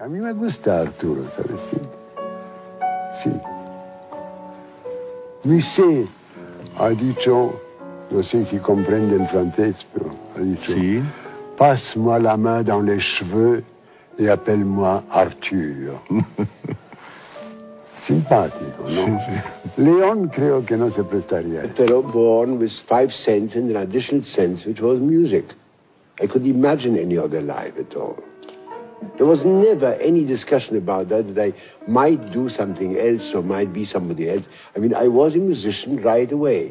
A mí me gusta Arturo, ¿sabes? Sí. sí. Musset ha dicho, no sé si comprende el francés, pero ha dicho, Sí. passe-moi la main dans les cheveux et appelle-moi Arthur. Simpático, ¿no? Sí, sí. León creo que no se prestaría. Othello born with five cents and an additional sense, which was music. I could imagine any other life at all. There was never any discussion about that, that I might do something else or might be somebody else. I mean, I was a musician right away.